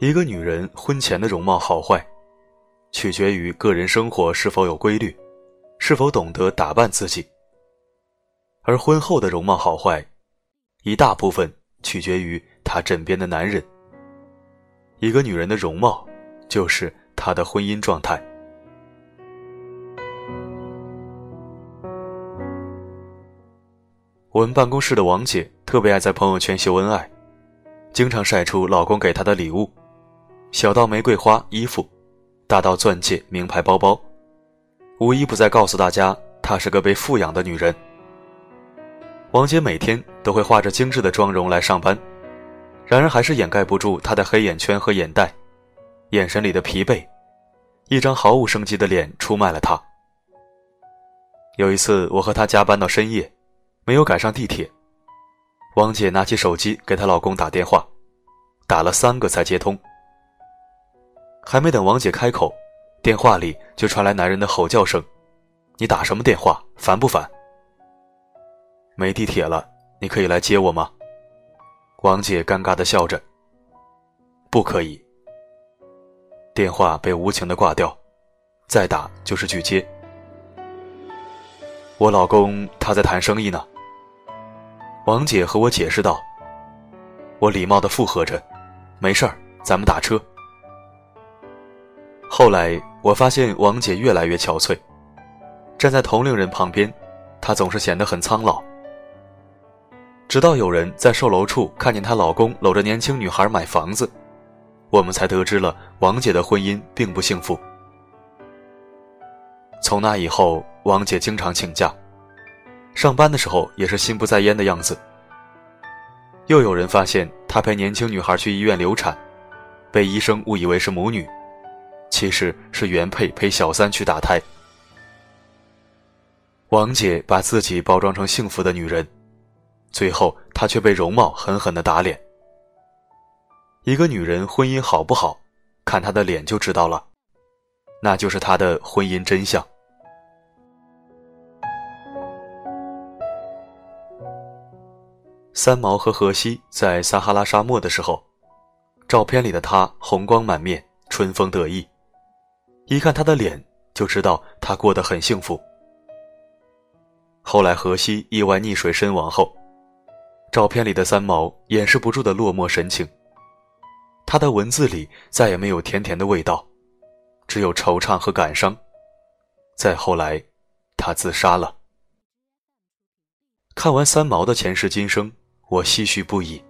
一个女人婚前的容貌好坏，取决于个人生活是否有规律，是否懂得打扮自己；而婚后的容貌好坏，一大部分取决于她枕边的男人。一个女人的容貌，就是她的婚姻状态。我们办公室的王姐特别爱在朋友圈秀恩爱，经常晒出老公给她的礼物。小到玫瑰花衣服，大到钻戒名牌包包，无一不在告诉大家，她是个被富养的女人。王姐每天都会化着精致的妆容来上班，然而还是掩盖不住她的黑眼圈和眼袋，眼神里的疲惫，一张毫无生机的脸出卖了她。有一次，我和她加班到深夜，没有赶上地铁，王姐拿起手机给她老公打电话，打了三个才接通。还没等王姐开口，电话里就传来男人的吼叫声：“你打什么电话？烦不烦？”没地铁了，你可以来接我吗？王姐尴尬的笑着：“不可以。”电话被无情的挂掉，再打就是拒接。我老公他在谈生意呢。王姐和我解释道。我礼貌的附和着：“没事儿，咱们打车。”后来我发现王姐越来越憔悴，站在同龄人旁边，她总是显得很苍老。直到有人在售楼处看见她老公搂着年轻女孩买房子，我们才得知了王姐的婚姻并不幸福。从那以后，王姐经常请假，上班的时候也是心不在焉的样子。又有人发现她陪年轻女孩去医院流产，被医生误以为是母女。其实是原配陪小三去打胎。王姐把自己包装成幸福的女人，最后她却被容貌狠狠的打脸。一个女人婚姻好不好，看她的脸就知道了，那就是她的婚姻真相。三毛和荷西在撒哈拉沙漠的时候，照片里的她红光满面，春风得意。一看他的脸，就知道他过得很幸福。后来荷西意外溺水身亡后，照片里的三毛掩饰不住的落寞神情。他的文字里再也没有甜甜的味道，只有惆怅和感伤。再后来，他自杀了。看完三毛的前世今生，我唏嘘不已。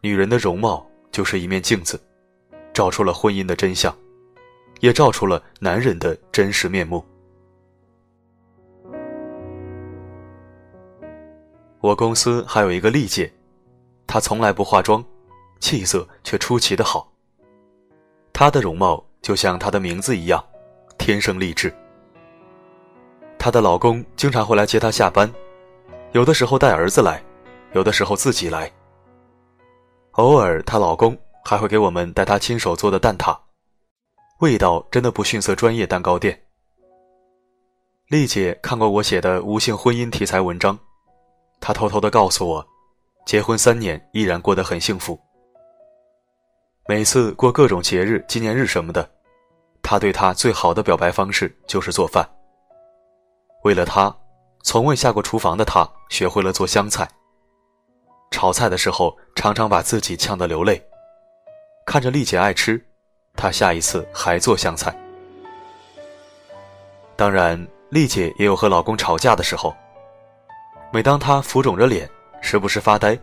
女人的容貌就是一面镜子，照出了婚姻的真相。也照出了男人的真实面目。我公司还有一个丽姐，她从来不化妆，气色却出奇的好。她的容貌就像她的名字一样，天生丽质。她的老公经常会来接她下班，有的时候带儿子来，有的时候自己来。偶尔，她老公还会给我们带她亲手做的蛋挞。味道真的不逊色专业蛋糕店。丽姐看过我写的无性婚姻题材文章，她偷偷的告诉我，结婚三年依然过得很幸福。每次过各种节日、纪念日什么的，她对她最好的表白方式就是做饭。为了她，从未下过厨房的她学会了做香菜。炒菜的时候常常把自己呛得流泪，看着丽姐爱吃。她下一次还做香菜。当然，丽姐也有和老公吵架的时候。每当她浮肿着脸，时不时发呆，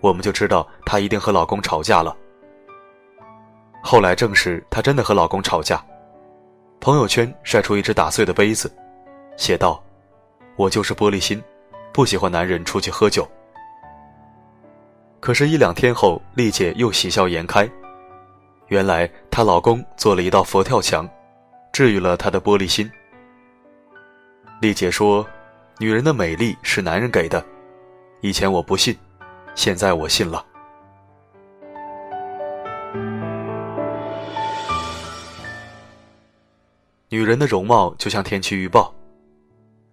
我们就知道她一定和老公吵架了。后来证实，她真的和老公吵架。朋友圈晒出一只打碎的杯子，写道：“我就是玻璃心，不喜欢男人出去喝酒。”可是，一两天后，丽姐又喜笑颜开。原来她老公做了一道佛跳墙，治愈了她的玻璃心。丽姐说：“女人的美丽是男人给的，以前我不信，现在我信了。”女人的容貌就像天气预报，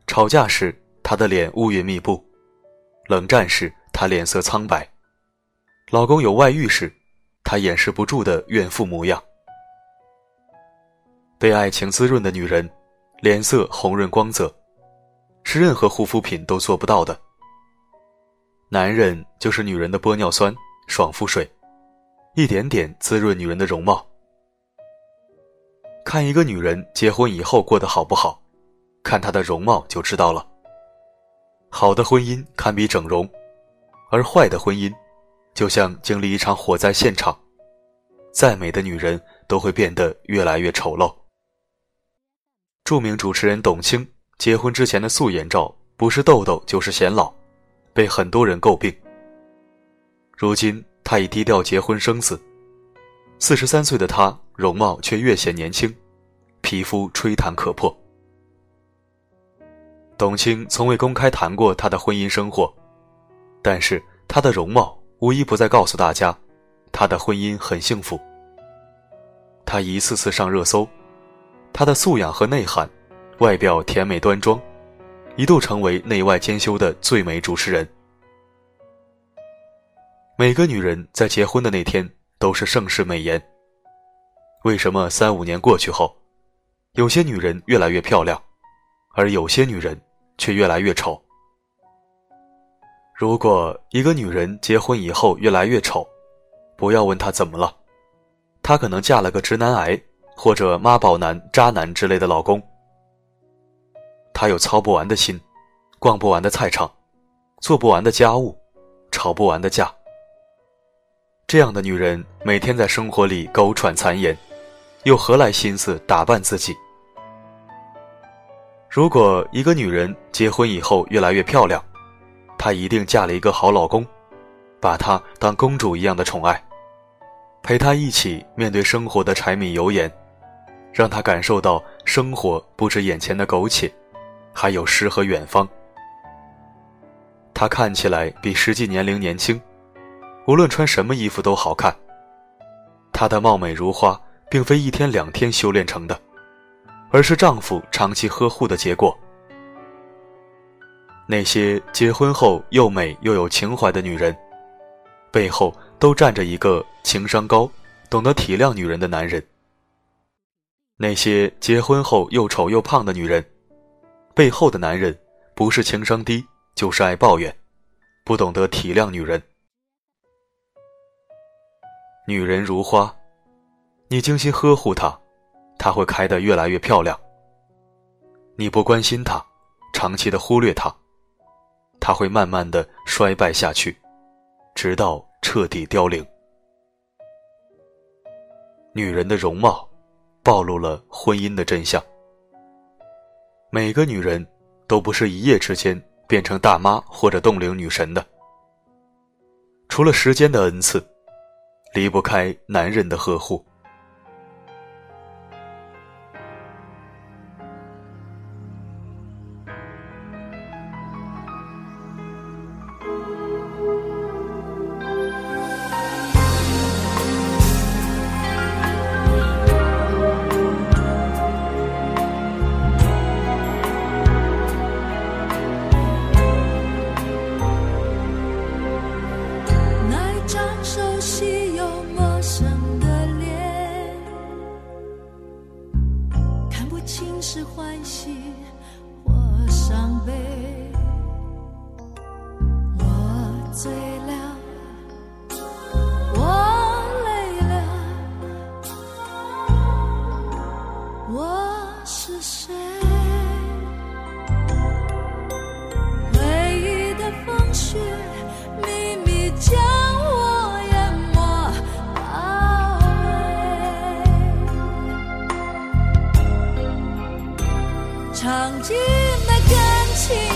吵架时她的脸乌云密布，冷战时她脸色苍白，老公有外遇时。她掩饰不住的怨妇模样。被爱情滋润的女人，脸色红润光泽，是任何护肤品都做不到的。男人就是女人的玻尿酸、爽肤水，一点点滋润女人的容貌。看一个女人结婚以后过得好不好，看她的容貌就知道了。好的婚姻堪比整容，而坏的婚姻，就像经历一场火灾现场，再美的女人都会变得越来越丑陋。著名主持人董卿结婚之前的素颜照，不是痘痘就是显老，被很多人诟病。如今她已低调结婚生子，四十三岁的她容貌却越显年轻，皮肤吹弹可破。董卿从未公开谈过她的婚姻生活，但是她的容貌无一不在告诉大家，她的婚姻很幸福。她一次次上热搜。她的素养和内涵，外表甜美端庄，一度成为内外兼修的最美主持人。每个女人在结婚的那天都是盛世美颜。为什么三五年过去后，有些女人越来越漂亮，而有些女人却越来越丑？如果一个女人结婚以后越来越丑，不要问她怎么了，她可能嫁了个直男癌。或者妈宝男、渣男之类的老公，他有操不完的心，逛不完的菜场，做不完的家务，吵不完的架。这样的女人每天在生活里苟喘残言，又何来心思打扮自己？如果一个女人结婚以后越来越漂亮，她一定嫁了一个好老公，把她当公主一样的宠爱，陪她一起面对生活的柴米油盐。让他感受到生活不止眼前的苟且，还有诗和远方。他看起来比实际年龄年轻，无论穿什么衣服都好看。她的貌美如花，并非一天两天修炼成的，而是丈夫长期呵护的结果。那些结婚后又美又有情怀的女人，背后都站着一个情商高、懂得体谅女人的男人。那些结婚后又丑又胖的女人，背后的男人不是情商低，就是爱抱怨，不懂得体谅女人。女人如花，你精心呵护她，她会开得越来越漂亮。你不关心她，长期的忽略她，她会慢慢的衰败下去，直到彻底凋零。女人的容貌。暴露了婚姻的真相。每个女人都不是一夜之间变成大妈或者冻龄女神的，除了时间的恩赐，离不开男人的呵护。曾经的感情。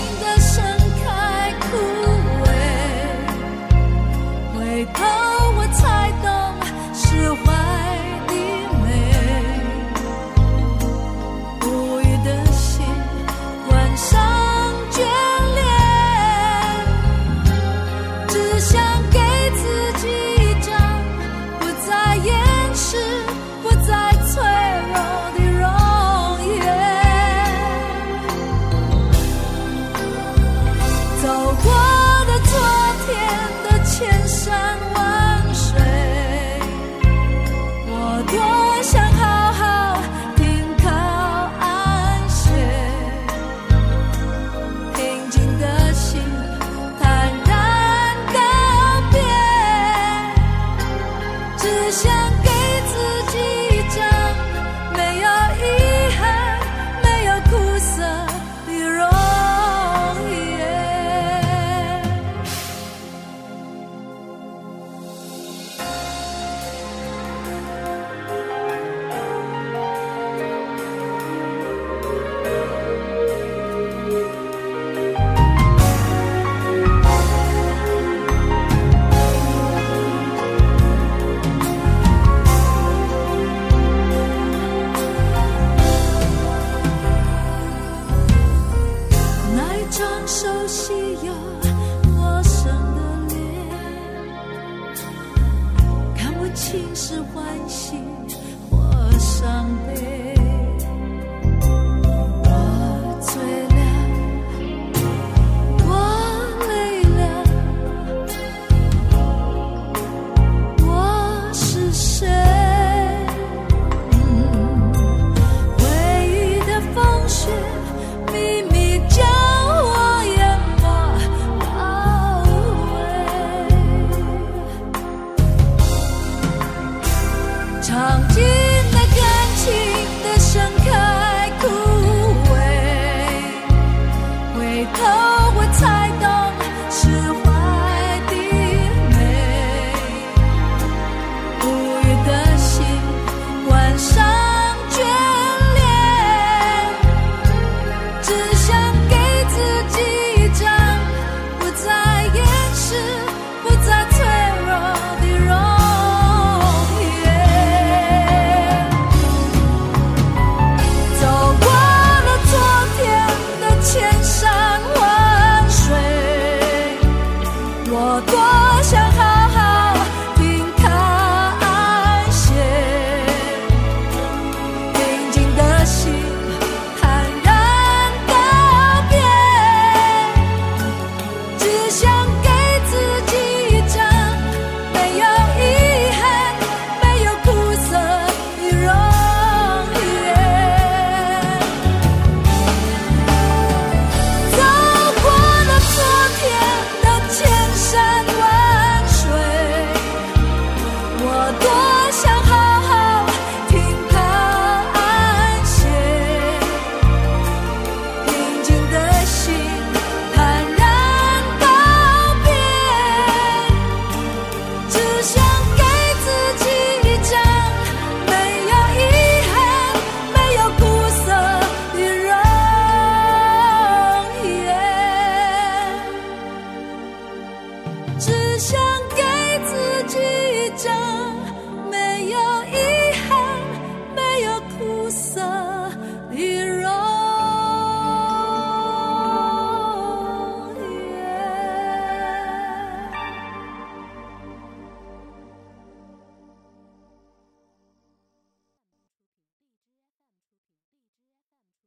多